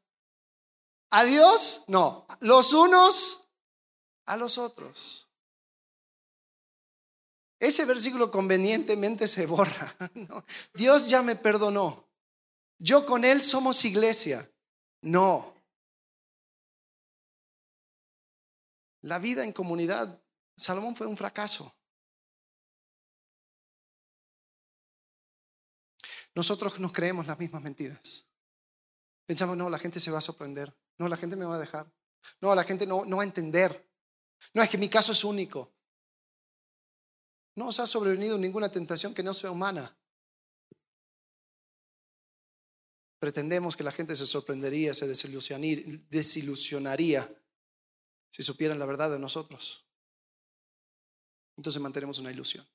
¿A Dios? No. Los unos a los otros. Ese versículo convenientemente se borra. Dios ya me perdonó. Yo con Él somos iglesia. No. La vida en comunidad, Salomón fue un fracaso. Nosotros nos creemos las mismas mentiras. Pensamos, no, la gente se va a sorprender. No, la gente me va a dejar. No, la gente no, no va a entender. No, es que mi caso es único. No os ha sobrevenido ninguna tentación que no sea humana. Pretendemos que la gente se sorprendería, se desilusionaría si supieran la verdad de nosotros. Entonces mantenemos una ilusión.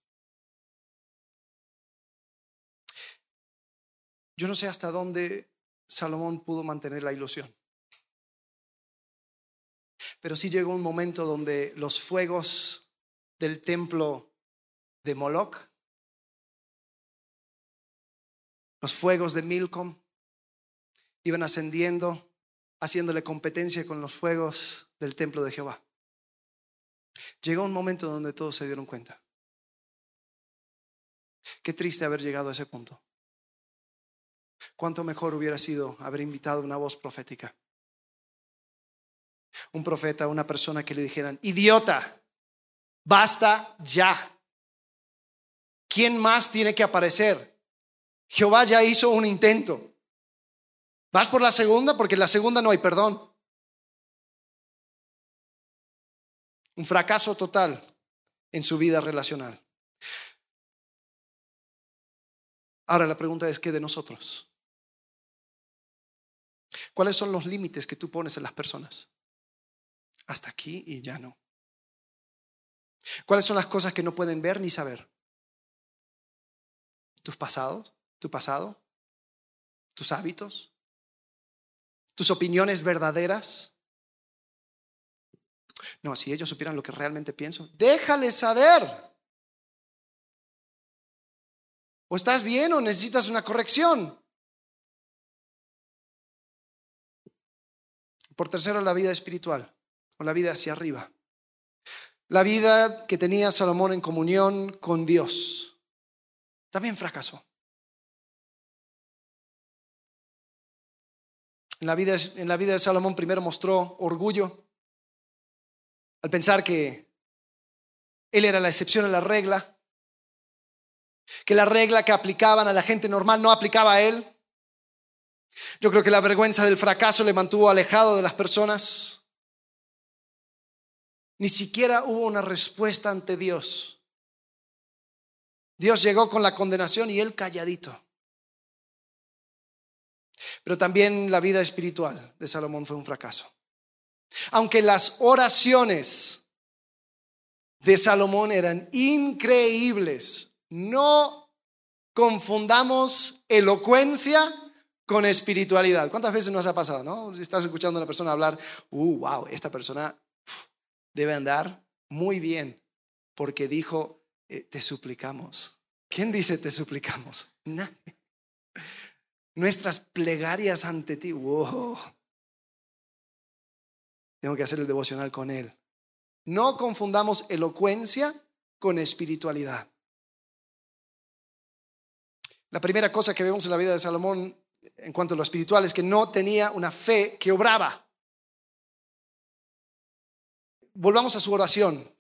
Yo no sé hasta dónde Salomón pudo mantener la ilusión. Pero sí llegó un momento donde los fuegos del templo de Moloch, los fuegos de Milcom, iban ascendiendo, haciéndole competencia con los fuegos del templo de Jehová. Llegó un momento donde todos se dieron cuenta. Qué triste haber llegado a ese punto. ¿Cuánto mejor hubiera sido haber invitado una voz profética? Un profeta, una persona que le dijeran, idiota, basta ya. ¿Quién más tiene que aparecer? Jehová ya hizo un intento. ¿Vas por la segunda? Porque en la segunda no hay perdón. Un fracaso total en su vida relacional. Ahora la pregunta es, ¿qué de nosotros? ¿Cuáles son los límites que tú pones en las personas? Hasta aquí y ya no. ¿Cuáles son las cosas que no pueden ver ni saber? ¿Tus pasados? ¿Tu pasado? ¿Tus hábitos? ¿Tus opiniones verdaderas? No, si ellos supieran lo que realmente pienso, déjales saber. O estás bien o necesitas una corrección. Por tercero, la vida espiritual, o la vida hacia arriba. La vida que tenía Salomón en comunión con Dios. También fracasó. En la, vida, de Salomón primero mostró orgullo al pensar que él era la excepción a la regla, que la regla que aplicaban a la gente normal no aplicaba a él. Yo creo que la vergüenza del fracaso le mantuvo alejado de las personas. Ni siquiera hubo una respuesta ante Dios. Dios llegó con la condenación y él calladito. Pero también la vida espiritual de Salomón fue un fracaso. Aunque las oraciones de Salomón eran increíbles, no confundamos elocuencia con espiritualidad. ¿Cuántas veces nos ha pasado, no? Estás escuchando a una persona hablar, uh, wow, esta persona debe andar muy bien porque dijo, te suplicamos. ¿Quién dice te suplicamos? Nadie. Nuestras plegarias ante ti, wow. Tengo que hacer el devocional con él. No confundamos elocuencia con espiritualidad. La primera cosa que vemos en la vida de Salomón en cuanto a lo espiritual es que no tenía una fe que obraba. Volvamos a su oración.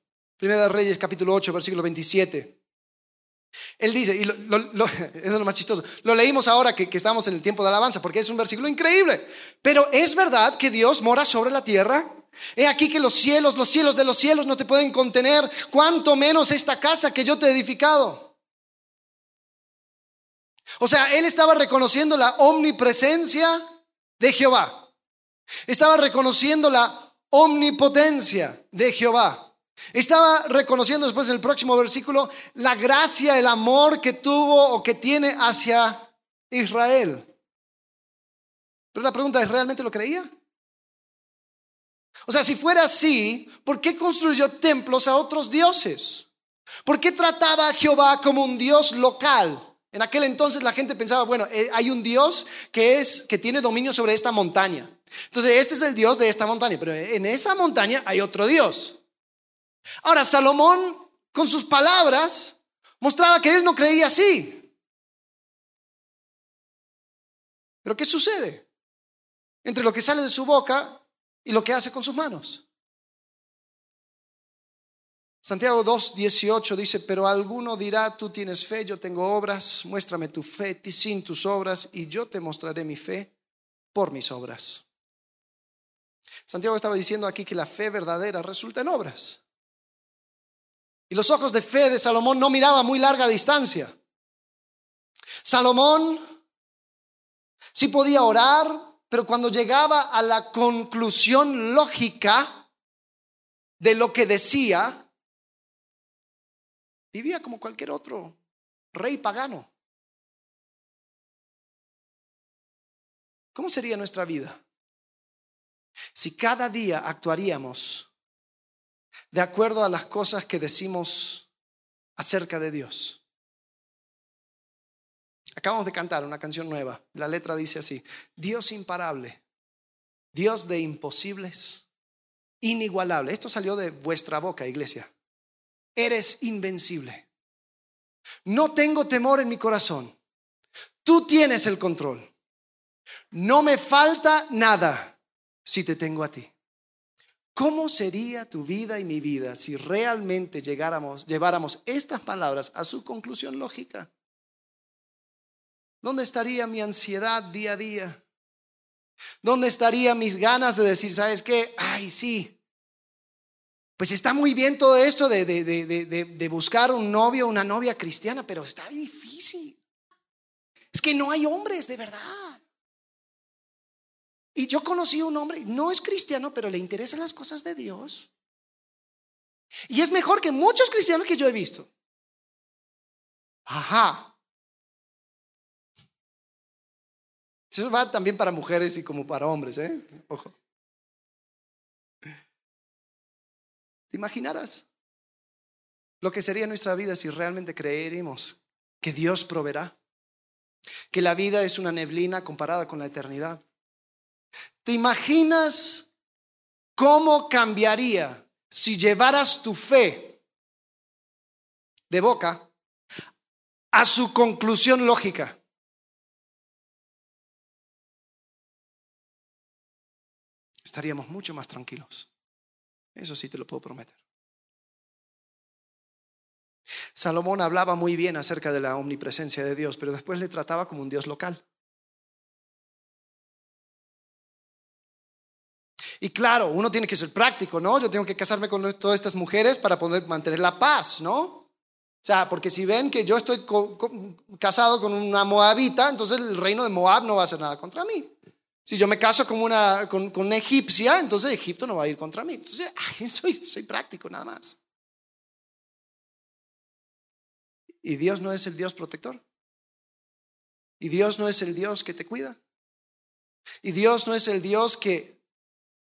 Primera de Reyes, capítulo 8, versículo 27. Él dice, y es lo más chistoso, lo leímos ahora que, que estamos en el tiempo de alabanza, porque es un versículo increíble. Pero es verdad que Dios mora sobre la tierra. He aquí que los cielos, los cielos de los cielos no te pueden contener, cuanto menos esta casa que yo te he edificado. O sea, él estaba reconociendo la omnipresencia de Jehová. Estaba reconociendo la omnipotencia de Jehová. Estaba reconociendo después en el próximo versículo la gracia, el amor que tuvo o que tiene hacia Israel. Pero la pregunta es, ¿realmente lo creía? O sea, si fuera así, ¿por qué construyó templos a otros dioses? ¿Por qué trataba a Jehová como un dios local? En aquel entonces la gente pensaba, bueno, eh, hay un Dios que es que tiene dominio sobre esta montaña. Entonces, este es el Dios de esta montaña, pero en esa montaña hay otro Dios. Ahora, Salomón con sus palabras mostraba que él no creía así. Pero ¿qué sucede entre lo que sale de su boca y lo que hace con sus manos? Santiago 2, 18 dice, pero alguno dirá, tú tienes fe, yo tengo obras, muéstrame tu fe sin tus obras y yo te mostraré mi fe por mis obras. Santiago estaba diciendo aquí que la fe verdadera resulta en obras. Y los ojos de fe de Salomón no miraban muy larga distancia. Salomón sí podía orar, pero cuando llegaba a la conclusión lógica de lo que decía, Vivía como cualquier otro rey pagano. ¿Cómo sería nuestra vida si cada día actuaríamos de acuerdo a las cosas que decimos acerca de Dios? Acabamos de cantar una canción nueva. La letra dice así, Dios imparable, Dios de imposibles, inigualable. Esto salió de vuestra boca, iglesia eres invencible. No tengo temor en mi corazón. Tú tienes el control. No me falta nada si te tengo a ti. ¿Cómo sería tu vida y mi vida si realmente llegáramos, lleváramos estas palabras a su conclusión lógica? ¿Dónde estaría mi ansiedad día a día? ¿Dónde estarían mis ganas de decir, sabes qué? Ay, sí, pues está muy bien todo esto de, de, buscar un novio una novia cristiana, pero está difícil. Es que no hay hombres de verdad. Y yo conocí a un hombre, no es cristiano, pero le interesan las cosas de Dios. Y es mejor que muchos cristianos que yo he visto. Ajá. Eso va también para mujeres y como para hombres, ¿eh? Ojo. ¿Te imaginarás lo que sería nuestra vida si realmente creeremos que Dios proveerá? Que la vida es una neblina comparada con la eternidad. ¿Te imaginas cómo cambiaría si llevaras tu fe de boca a su conclusión lógica? Estaríamos mucho más tranquilos. Eso sí te lo puedo prometer. Salomón hablaba muy bien acerca de la omnipresencia de Dios, pero después le trataba como un Dios local. Y claro, uno tiene que ser práctico, ¿no? Yo tengo que casarme con todas estas mujeres para poder mantener la paz, ¿no? O sea, porque si ven que yo estoy casado con una moabita, entonces el reino de Moab no va a hacer nada contra mí. Si yo me caso con una, con, una egipcia, entonces Egipto no va a ir contra mí. Entonces, soy, soy práctico nada más. ¿Y Dios no es el Dios protector? ¿Y Dios no es el Dios que te cuida? ¿Y Dios no es el Dios que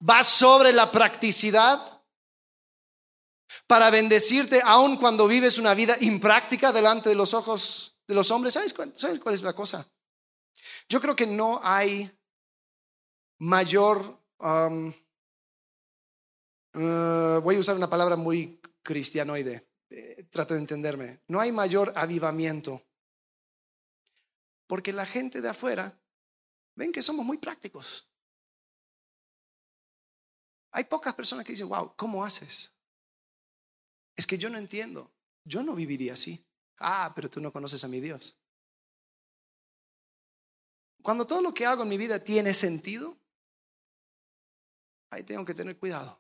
va sobre la practicidad para bendecirte aun cuando vives una vida impráctica delante de los ojos de los hombres? ¿Sabes cuál, es la cosa? Yo creo que no hay mayor, um, uh, voy a usar una palabra muy cristianoide, eh, trata de entenderme, no hay mayor avivamiento, porque la gente de afuera ven que somos muy prácticos. Hay pocas personas que dicen, wow, ¿cómo haces? Es que yo no entiendo, yo no viviría así. Ah, pero tú no conoces a mi Dios. Cuando todo lo que hago en mi vida tiene sentido, ahí tengo que tener cuidado.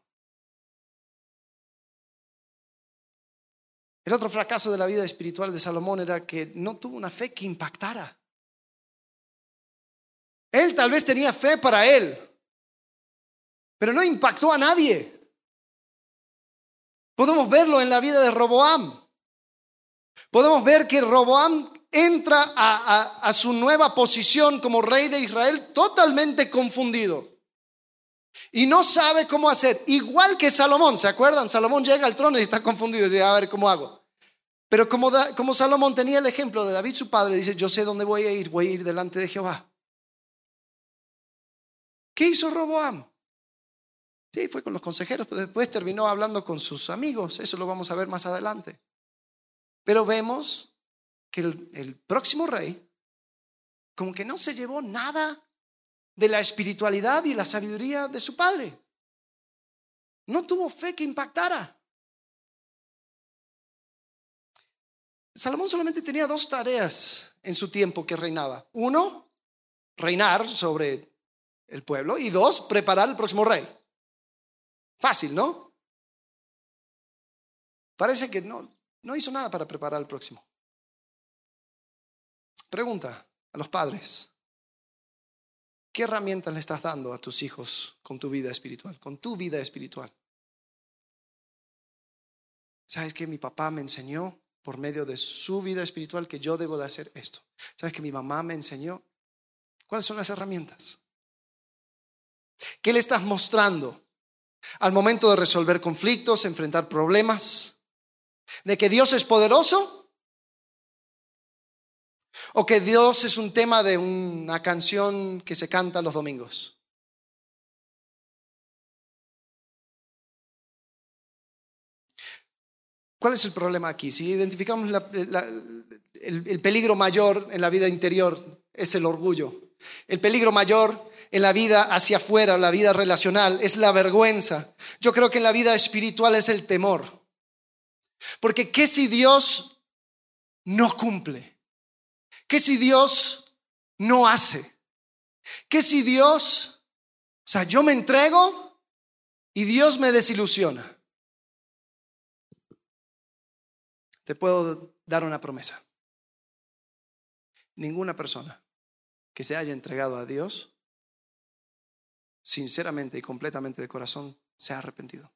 El otro fracaso de la vida espiritual de Salomón era que no tuvo una fe que impactara. Él tal vez tenía fe para él, pero no impactó a nadie. Podemos verlo en la vida de Roboam. Podemos ver que Roboam entra a, su nueva posición como rey de Israel totalmente confundido. Y no sabe cómo hacer. Igual que Salomón, ¿se acuerdan? Salomón llega al trono y está confundido y dice, a ver, ¿cómo hago? Pero como, Salomón tenía el ejemplo de David, su padre, dice, yo sé dónde voy a ir, voy a ir delante de Jehová. ¿Qué hizo Roboam? Sí, fue con los consejeros, pero después terminó hablando con sus amigos. Eso lo vamos a ver más adelante. Pero vemos que el, próximo rey, como que no se llevó nada de la espiritualidad y la sabiduría de su padre. No tuvo fe que impactara. Salomón solamente tenía dos tareas en su tiempo que reinaba. Uno, reinar sobre el pueblo. Y dos, preparar el próximo rey. Fácil, ¿no? Parece que no, no hizo nada para preparar el próximo. Pregunta a los padres. ¿Qué herramientas le estás dando a tus hijos con tu vida espiritual? Con tu vida espiritual. ¿Sabes que mi papá me enseñó por medio de su vida espiritual que yo debo de hacer esto? ¿Sabes que mi mamá me enseñó? ¿Cuáles son las herramientas? ¿Qué le estás mostrando al momento de resolver conflictos, enfrentar problemas? ¿De que Dios es poderoso? O que Dios es un tema de una canción que se canta los domingos. ¿Cuál es el problema aquí? Si identificamos el, peligro mayor en la vida interior es el orgullo. El peligro mayor en la vida hacia afuera, la vida relacional, es la vergüenza. Yo creo que en la vida espiritual es el temor. Porque ¿qué si Dios no cumple? ¿Qué si Dios no hace? ¿Qué si Dios, o sea, yo me entrego y Dios me desilusiona? Te puedo dar una promesa. Ninguna persona que se haya entregado a Dios, sinceramente y completamente de corazón, se ha arrepentido.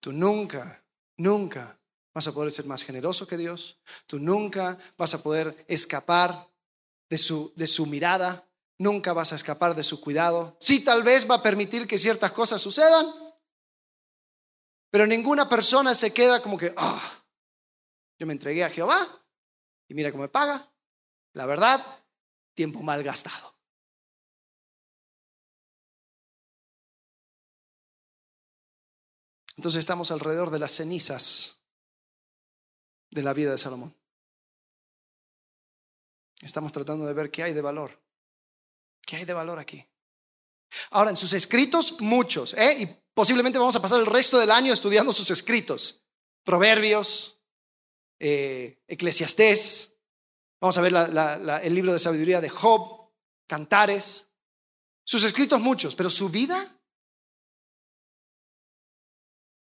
Tú nunca, nunca vas a poder ser más generoso que Dios, tú nunca vas a poder escapar de su, de su mirada, nunca vas a escapar de su cuidado. Sí, tal vez va a permitir que ciertas cosas sucedan, pero ninguna persona se queda como que, ah, yo me entregué a Jehová y mira cómo me paga. La verdad, tiempo mal gastado. Entonces estamos alrededor de las cenizas de la vida de Salomón. Estamos tratando de ver qué hay de valor. ¿Qué hay de valor aquí? Ahora, en sus escritos, muchos, ¿eh? y posiblemente vamos a pasar el resto del año estudiando sus escritos. Proverbios, eh, Eclesiastés, vamos a ver el libro de sabiduría de Job, Cantares. Sus escritos muchos, pero su vida,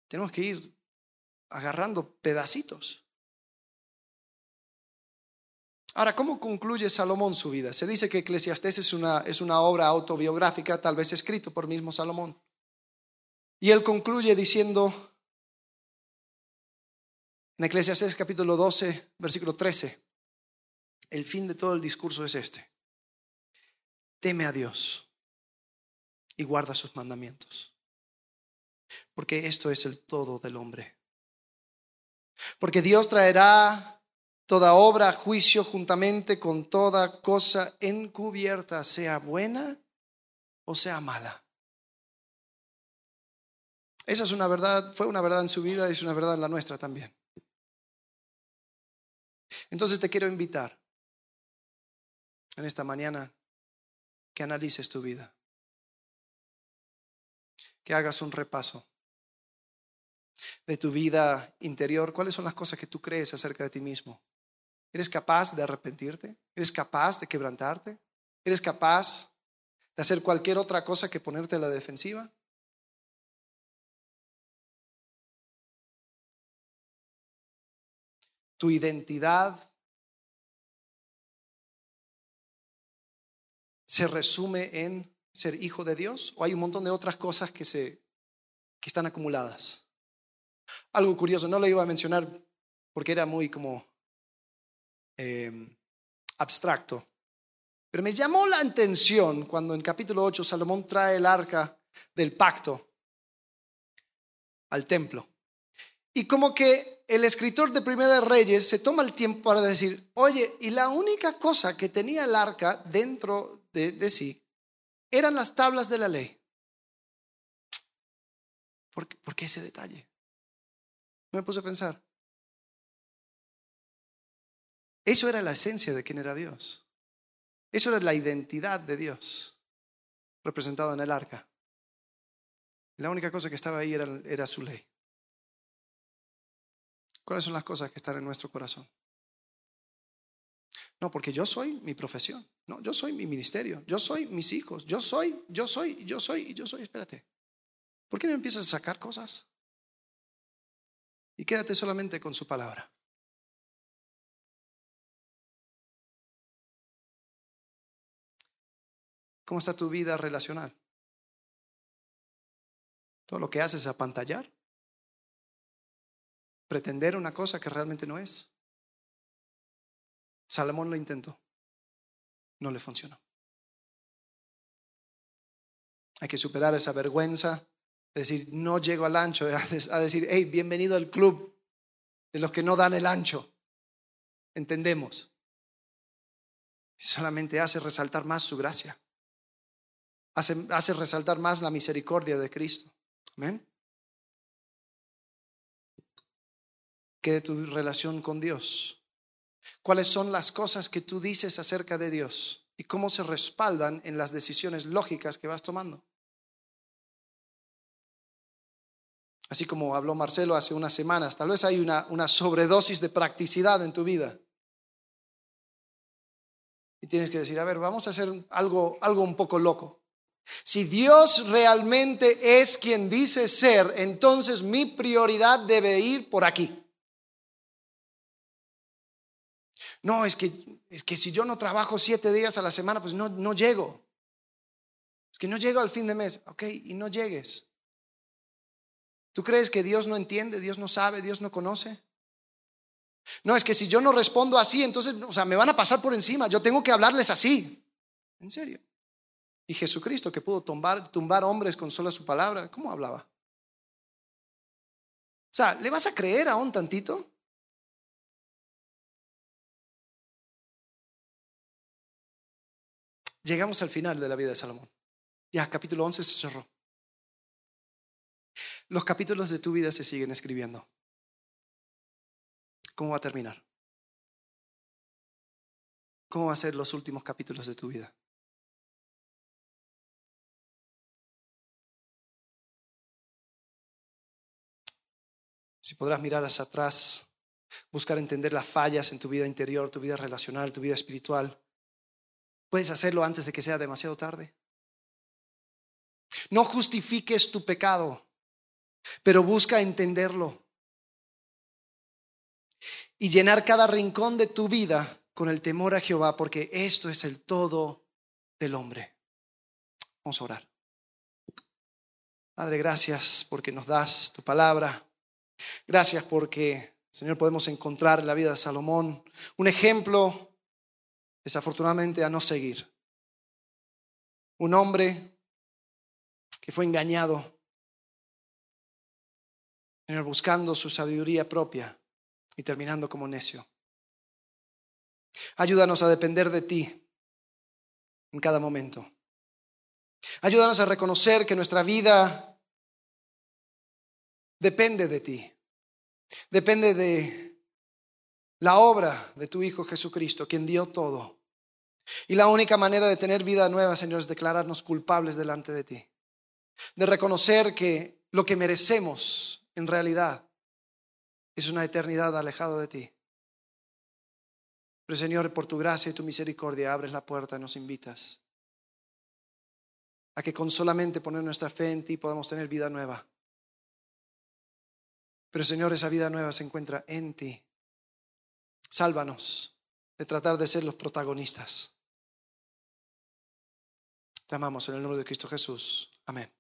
tenemos que ir agarrando pedacitos. Ahora, ¿cómo concluye Salomón su vida? Se dice que Eclesiastés es una, es una obra autobiográfica, tal vez escrito por mismo Salomón. Y él concluye diciendo, En Eclesiastes capítulo 12, versículo 13, el fin de todo el discurso es este. Teme a Dios y guarda sus mandamientos, porque esto es el todo del hombre. Porque Dios traerá toda obra juicio juntamente con toda cosa encubierta, sea buena o sea mala. Esa es una verdad, fue una verdad en su vida y es una verdad en la nuestra también. Entonces te quiero invitar en esta mañana que analices tu vida, que hagas un repaso de tu vida interior, cuáles son las cosas que tú crees acerca de ti mismo. ¿Eres capaz de arrepentirte? ¿Eres capaz de quebrantarte? ¿Eres capaz de hacer cualquier otra cosa que ponerte a la defensiva? Tu identidad se resume en ser hijo de Dios o hay un montón de otras cosas que, se, que están acumuladas. Algo curioso, no lo iba a mencionar porque era muy como em, abstracto, pero me llamó la atención cuando en capítulo 8 Salomón trae el arca del pacto al templo. Y como que el escritor de Primera de Reyes se toma el tiempo para decir, oye, y la única cosa que tenía el arca dentro de, sí eran las tablas de la ley. ¿Por, ¿Por qué ese detalle? Me puse a pensar. Eso era la esencia de quién era Dios. Eso era la identidad de Dios, representada en el arca. La única cosa que estaba ahí era su ley. ¿Cuáles son las cosas que están en nuestro corazón? No, porque yo soy mi profesión. No, yo soy mi ministerio. Yo soy mis hijos. Yo soy, yo soy, yo soy, y yo soy. Espérate. ¿Por qué no empiezas a sacar cosas? y quédate solamente con su palabra. ¿Cómo está tu vida relacional? Todo lo que haces es apantallar. Pretender una cosa que realmente no es. Salomón lo intentó. No le funcionó. Hay que superar esa vergüenza decir, no llego al ancho, a decir, hey, bienvenido al club de los que no dan el ancho. Entendemos. Solamente hace resaltar más su gracia. Hace, hace resaltar más la misericordia de Cristo. Amén. ¿Qué de tu relación con Dios? ¿Cuáles son las cosas que tú dices acerca de Dios? ¿Y cómo se respaldan en las decisiones lógicas que vas tomando? Así como habló Marcelo hace unas semanas, tal vez hay una, una sobredosis de practicidad en tu vida. Y tienes que decir, a ver, vamos a hacer algo, algo un poco loco. Si Dios realmente es quien dice ser, entonces mi prioridad debe ir por aquí. No, es que, es que si yo no trabajo siete días a la semana, pues no, no llego. Es que no llego al fin de mes. Ok, y no llegues. ¿Tú crees que Dios no entiende, Dios no sabe, Dios no conoce? No, es que si yo no respondo así, entonces, o sea, me van a pasar por encima. Yo tengo que hablarles así. En serio. Y Jesucristo, que pudo tumbar, tumbar hombres con sola su palabra, ¿cómo hablaba? O sea, ¿le vas a creer a un tantito? Llegamos al final de la vida de Salomón. Ya, capítulo 11 se cerró. Los capítulos de tu vida se siguen escribiendo. ¿Cómo va a terminar? ¿Cómo van a ser los últimos capítulos de tu vida? Si podrás mirar hacia atrás, buscar entender las fallas en tu vida interior, tu vida relacional, tu vida espiritual, puedes hacerlo antes de que sea demasiado tarde. No justifiques tu pecado pero busca entenderlo y llenar cada rincón de tu vida con el temor a Jehová, porque esto es el todo del hombre. Vamos a orar. Padre, gracias porque nos das tu palabra. Gracias porque Señor, podemos encontrar en la vida de Salomón un ejemplo, desafortunadamente, a no seguir. Un hombre que fue engañado, buscando su sabiduría propia y terminando como necio. Ayúdanos a depender de ti en cada momento. Ayúdanos a reconocer que nuestra vida depende de ti. Depende de la obra de tu Hijo Jesucristo, quien dio todo. Y la única manera de tener vida nueva, Señor, es declararnos culpables delante de ti. De reconocer que lo que merecemos en realidad es una eternidad alejado de ti. Pero Señor, por tu gracia y tu misericordia, abres la puerta y nos invitas a que con solamente poner nuestra fe en ti podamos tener vida nueva. Pero Señor, esa vida nueva se encuentra en ti. Sálvanos de tratar de ser los protagonistas. Te amamos en el nombre de Cristo Jesús. Amén.